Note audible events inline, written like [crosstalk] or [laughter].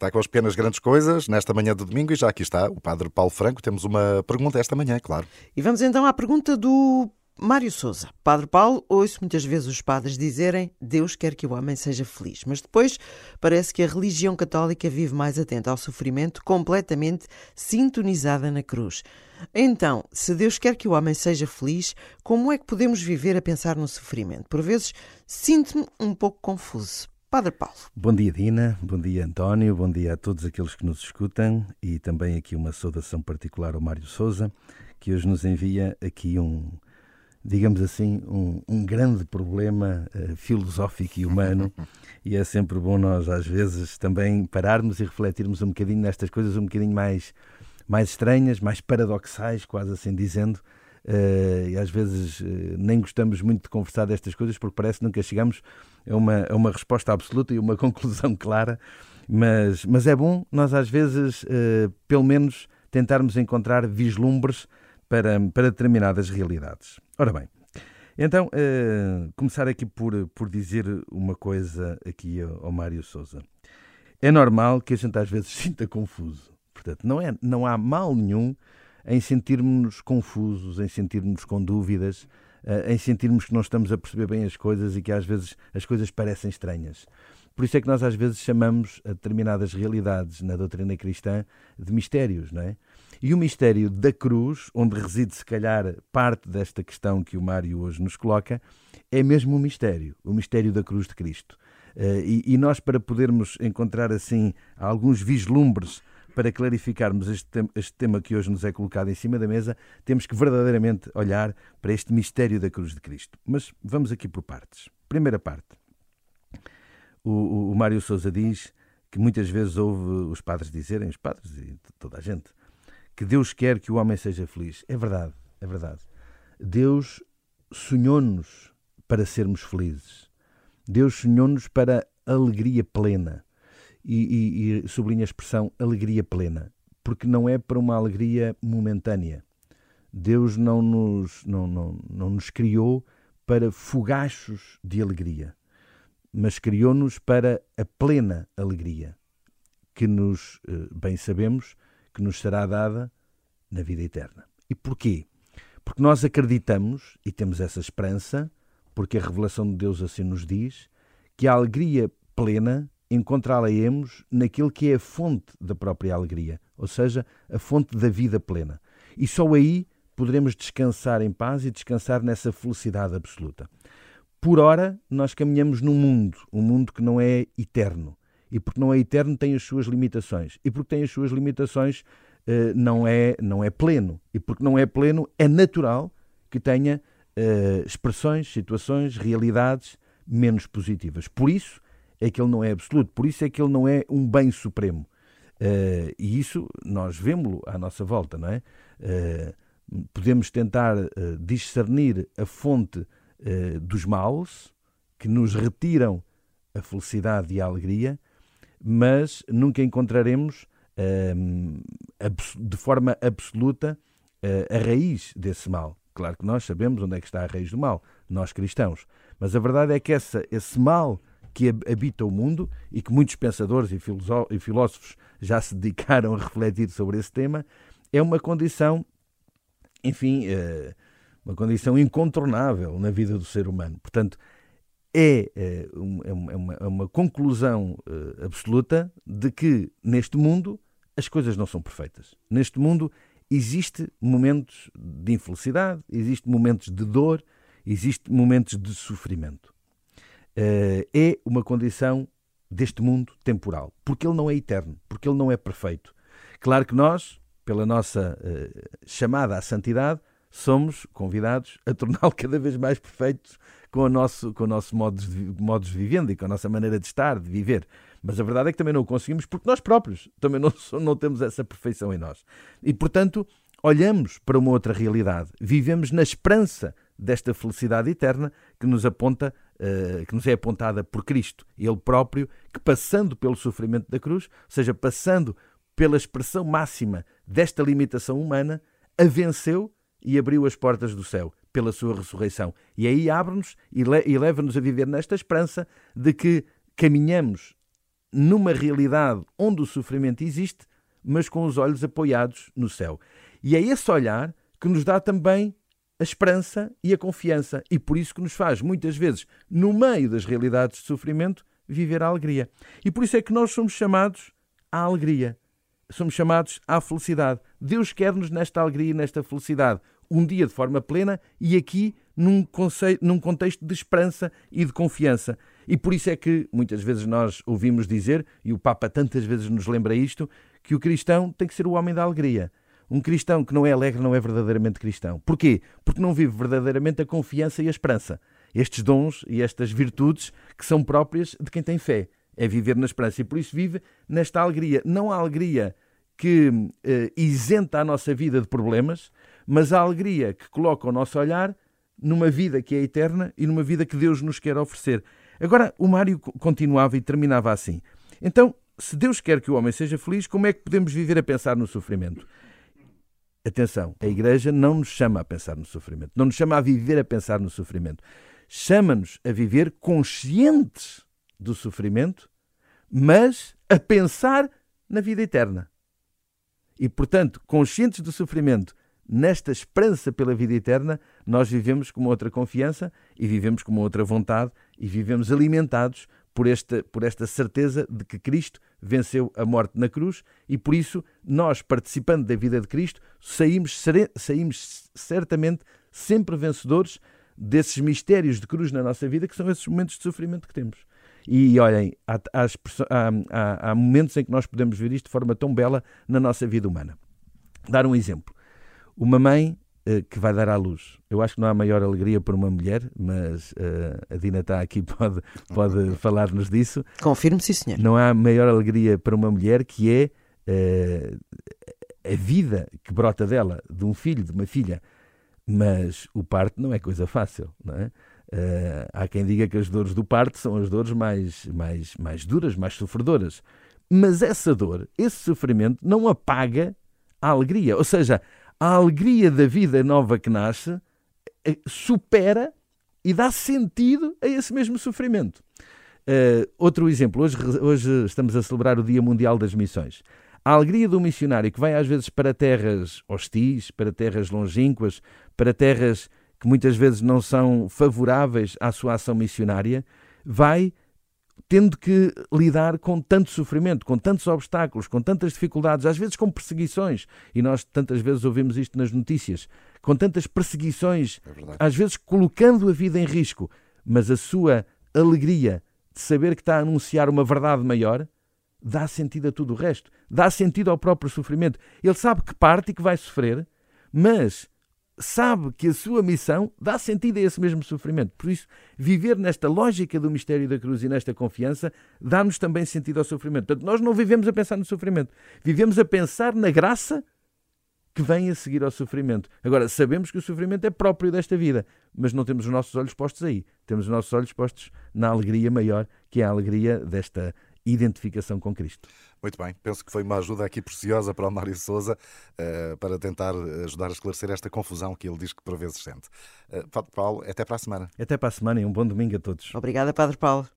Está com as pequenas grandes coisas nesta manhã de domingo e já aqui está o Padre Paulo Franco. Temos uma pergunta esta manhã, claro. E vamos então à pergunta do Mário Souza. Padre Paulo, ouço muitas vezes os padres dizerem Deus quer que o homem seja feliz, mas depois parece que a religião católica vive mais atenta ao sofrimento, completamente sintonizada na cruz. Então, se Deus quer que o homem seja feliz, como é que podemos viver a pensar no sofrimento? Por vezes sinto-me um pouco confuso. Padre Paulo. Bom dia, Dina. Bom dia, António. Bom dia a todos aqueles que nos escutam e também aqui uma saudação particular ao Mário Souza, que hoje nos envia aqui um, digamos assim, um, um grande problema uh, filosófico e humano. [laughs] e é sempre bom nós, às vezes, também pararmos e refletirmos um bocadinho nestas coisas um bocadinho mais, mais estranhas, mais paradoxais, quase assim dizendo. Uh, e às vezes uh, nem gostamos muito de conversar destas coisas porque parece que nunca chegamos a uma, a uma resposta absoluta e uma [laughs] conclusão clara, mas, mas é bom nós às vezes, uh, pelo menos, tentarmos encontrar vislumbres para, para determinadas realidades. Ora bem, então, uh, começar aqui por, por dizer uma coisa aqui ao, ao Mário Souza. É normal que a gente às vezes [laughs] sinta confuso. Portanto, não, é, não há mal nenhum em sentirmos confusos, em sentirmos com dúvidas, eh, em sentirmos que não estamos a perceber bem as coisas e que às vezes as coisas parecem estranhas. Por isso é que nós às vezes chamamos a determinadas realidades na doutrina cristã de mistérios, não é? E o mistério da cruz, onde reside se calhar parte desta questão que o Mário hoje nos coloca, é mesmo um mistério, o mistério da cruz de Cristo. Eh, e, nós, para podermos encontrar assim alguns vislumbres para clarificarmos este, este tema que hoje nos é colocado em cima da mesa, temos que verdadeiramente olhar para este mistério da cruz de Cristo. Mas vamos aqui por partes. Primeira parte. O, o, o Mário Souza diz que muitas vezes ouve os padres dizerem, os padres e toda a gente, que Deus quer que o homem seja feliz. É verdade, é verdade. Deus sonhou-nos para sermos felizes. Deus sonhou-nos para alegria plena e, e, e sublinha a expressão alegria plena, porque não é para uma alegria momentânea. Deus não nos, não, não, não nos criou para fogachos de alegria, mas criou-nos para a plena alegria, que nos, eh, bem sabemos, que nos será dada na vida eterna. E porquê? Porque nós acreditamos e temos essa esperança, porque a revelação de Deus assim nos diz, que a alegria plena encontrá-la-emos naquilo que é a fonte da própria alegria, ou seja, a fonte da vida plena. E só aí poderemos descansar em paz e descansar nessa felicidade absoluta. Por ora, nós caminhamos num mundo, um mundo que não é eterno. E porque não é eterno, tem as suas limitações. E porque tem as suas limitações, eh, não é, não é pleno. E porque não é pleno, é natural que tenha uh, expressões, situações, realidades menos positivas. Por isso, é que ele não é absoluto, por isso é que ele não é um bem supremo. Uh, e isso nós vemos-lo à nossa volta, não é? Uh, podemos tentar uh, discernir a fonte dos males que nos retiram a felicidade e a alegria, mas nunca encontraremos de forma absoluta a raiz desse mal. Claro que nós sabemos onde é que está a raiz do mal, nós cristãos. Mas a verdade é que essa, esse mal que habita o mundo e que muitos pensadores e filósofos já se dedicaram a refletir sobre esse tema, é uma condição, enfim, eh, uma condição incontornável na vida do ser humano. Portanto, é, é, é uma, é uma conclusão eh, absoluta de que neste mundo as coisas não são perfeitas. Neste mundo existe momentos de infelicidade, existe momentos de dor, existe momentos de sofrimento. Eh, é uma condição deste mundo temporal, porque ele não é eterno, porque ele não é perfeito. Claro que nós, pela nossa uh, chamada à santidade, somos convidados a torná-lo [laughs] cada vez mais perfeito com o nosso, com o nosso modo de, modos de e com a nossa maneira de estar, de viver. Mas a verdade é que também não o conseguimos porque nós próprios também não, [laughs] não temos essa perfeição em nós. E, portanto, olhamos para uma outra realidade, vivemos na esperança desta felicidade eterna que nos aponta, que nos é apontada por Cristo, Ele próprio, que passando pelo sofrimento da cruz, ou seja, passando pela expressão máxima desta limitação humana, a venceu e abriu as portas do céu pela sua ressurreição. E aí abre-nos e, le e leva-nos a viver nesta esperança de que caminhamos numa realidade onde o sofrimento existe, mas com os olhos apoiados no céu. E é esse olhar que nos dá também a esperança e a confiança, e por isso que nos faz, muitas vezes, no meio das realidades de sofrimento, viver a alegria. E por isso é que nós somos chamados à alegria. Somos chamados à felicidade. Deus quer-nos nesta alegria e nesta felicidade. Um dia de forma plena e aqui num, conceito, num contexto de esperança e de confiança. E por isso é que muitas vezes nós ouvimos dizer, e o Papa tantas vezes nos lembra isto, que o cristão tem que ser o homem da alegria. Um cristão que não é alegre não é verdadeiramente cristão. Porquê? Porque não vive verdadeiramente a confiança e a esperança. Estes dons e estas virtudes que são próprias de quem tem fé. É viver na esperança. E por isso vive nesta alegria. Não a alegria que eh, isenta a nossa vida de problemas, mas a alegria que coloca o nosso olhar numa vida que é eterna e numa vida que Deus nos quer oferecer. Agora, o Mário continuava e terminava assim. Então, se Deus quer que o homem seja feliz, como é que podemos viver a pensar no sofrimento? Atenção, a Igreja não nos chama a pensar no sofrimento, não nos chama a viver a pensar no sofrimento. Chama-nos a viver conscientes do sofrimento, mas a pensar na vida eterna. E, portanto, conscientes do sofrimento, nesta esperança pela vida eterna, nós vivemos com uma outra confiança e vivemos com uma outra vontade e vivemos alimentados por esta, por esta certeza de que Cristo venceu a morte na cruz e por isso nós, participando da vida de Cristo, saímos, saímos certamente sempre vencedores desses mistérios de cruz na nossa vida, que são esses momentos de sofrimento que temos. E olhem, há, há, há, momentos em que nós podemos ver isto de forma tão bela na nossa vida humana. Dar um exemplo. Uma mãe que vai dar à luz. Eu acho que não há maior alegria para uma mulher, mas uh, a Dina está aqui, [laughs] pode, pode falar-nos disso. Confirmo, sim, senhor. Não há maior alegria para uma mulher que é uh, a vida que brota dela, de um filho, de uma filha. Mas o parto não é coisa fácil, não é? Uh, há quem diga que as dores do parto são as dores mais, mais, mais duras, mais sofredoras. Mas essa dor, esse sofrimento, não apaga a alegria. Ou seja, a alegria da vida nova que nasce eh, supera e dá sentido a esse mesmo sofrimento. Uh, outro exemplo, hoje, hoje estamos a celebrar o Dia Mundial das Missões. A alegria do missionário que vai às vezes para terras hostis, para terras longínquas, para terras que muitas vezes não são favoráveis à sua ação missionária, vai tendo que lidar com tanto sofrimento, com tantos obstáculos, com tantas dificuldades, às vezes com perseguições, e nós tantas vezes ouvimos isto nas notícias, com tantas perseguições, é às vezes colocando a vida em risco, mas a sua alegria de saber que está a anunciar uma verdade maior dá sentido a tudo o resto, dá sentido ao próprio sofrimento. Ele sabe que parte e que vai sofrer, mas sabe que a sua missão dá sentido a esse mesmo sofrimento. Por isso, viver nesta lógica do mistério da cruz e nesta confiança dá-nos também sentido ao sofrimento. Portanto, nós não vivemos a pensar no sofrimento, vivemos a pensar na graça que vem a seguir ao sofrimento. Agora, sabemos que o sofrimento é próprio desta vida, mas não temos os nossos olhos postos aí. Temos os nossos olhos postos na alegria maior, que é a alegria desta identificação com Cristo. Muito bem, penso que foi uma ajuda aqui preciosa para o Mário Souza uh, para tentar ajudar a esclarecer esta confusão que ele diz que por vezes sente. Uh, Padre Paulo, até para a semana. Até para a semana e um bom domingo a todos. Obrigada, Padre Paulo.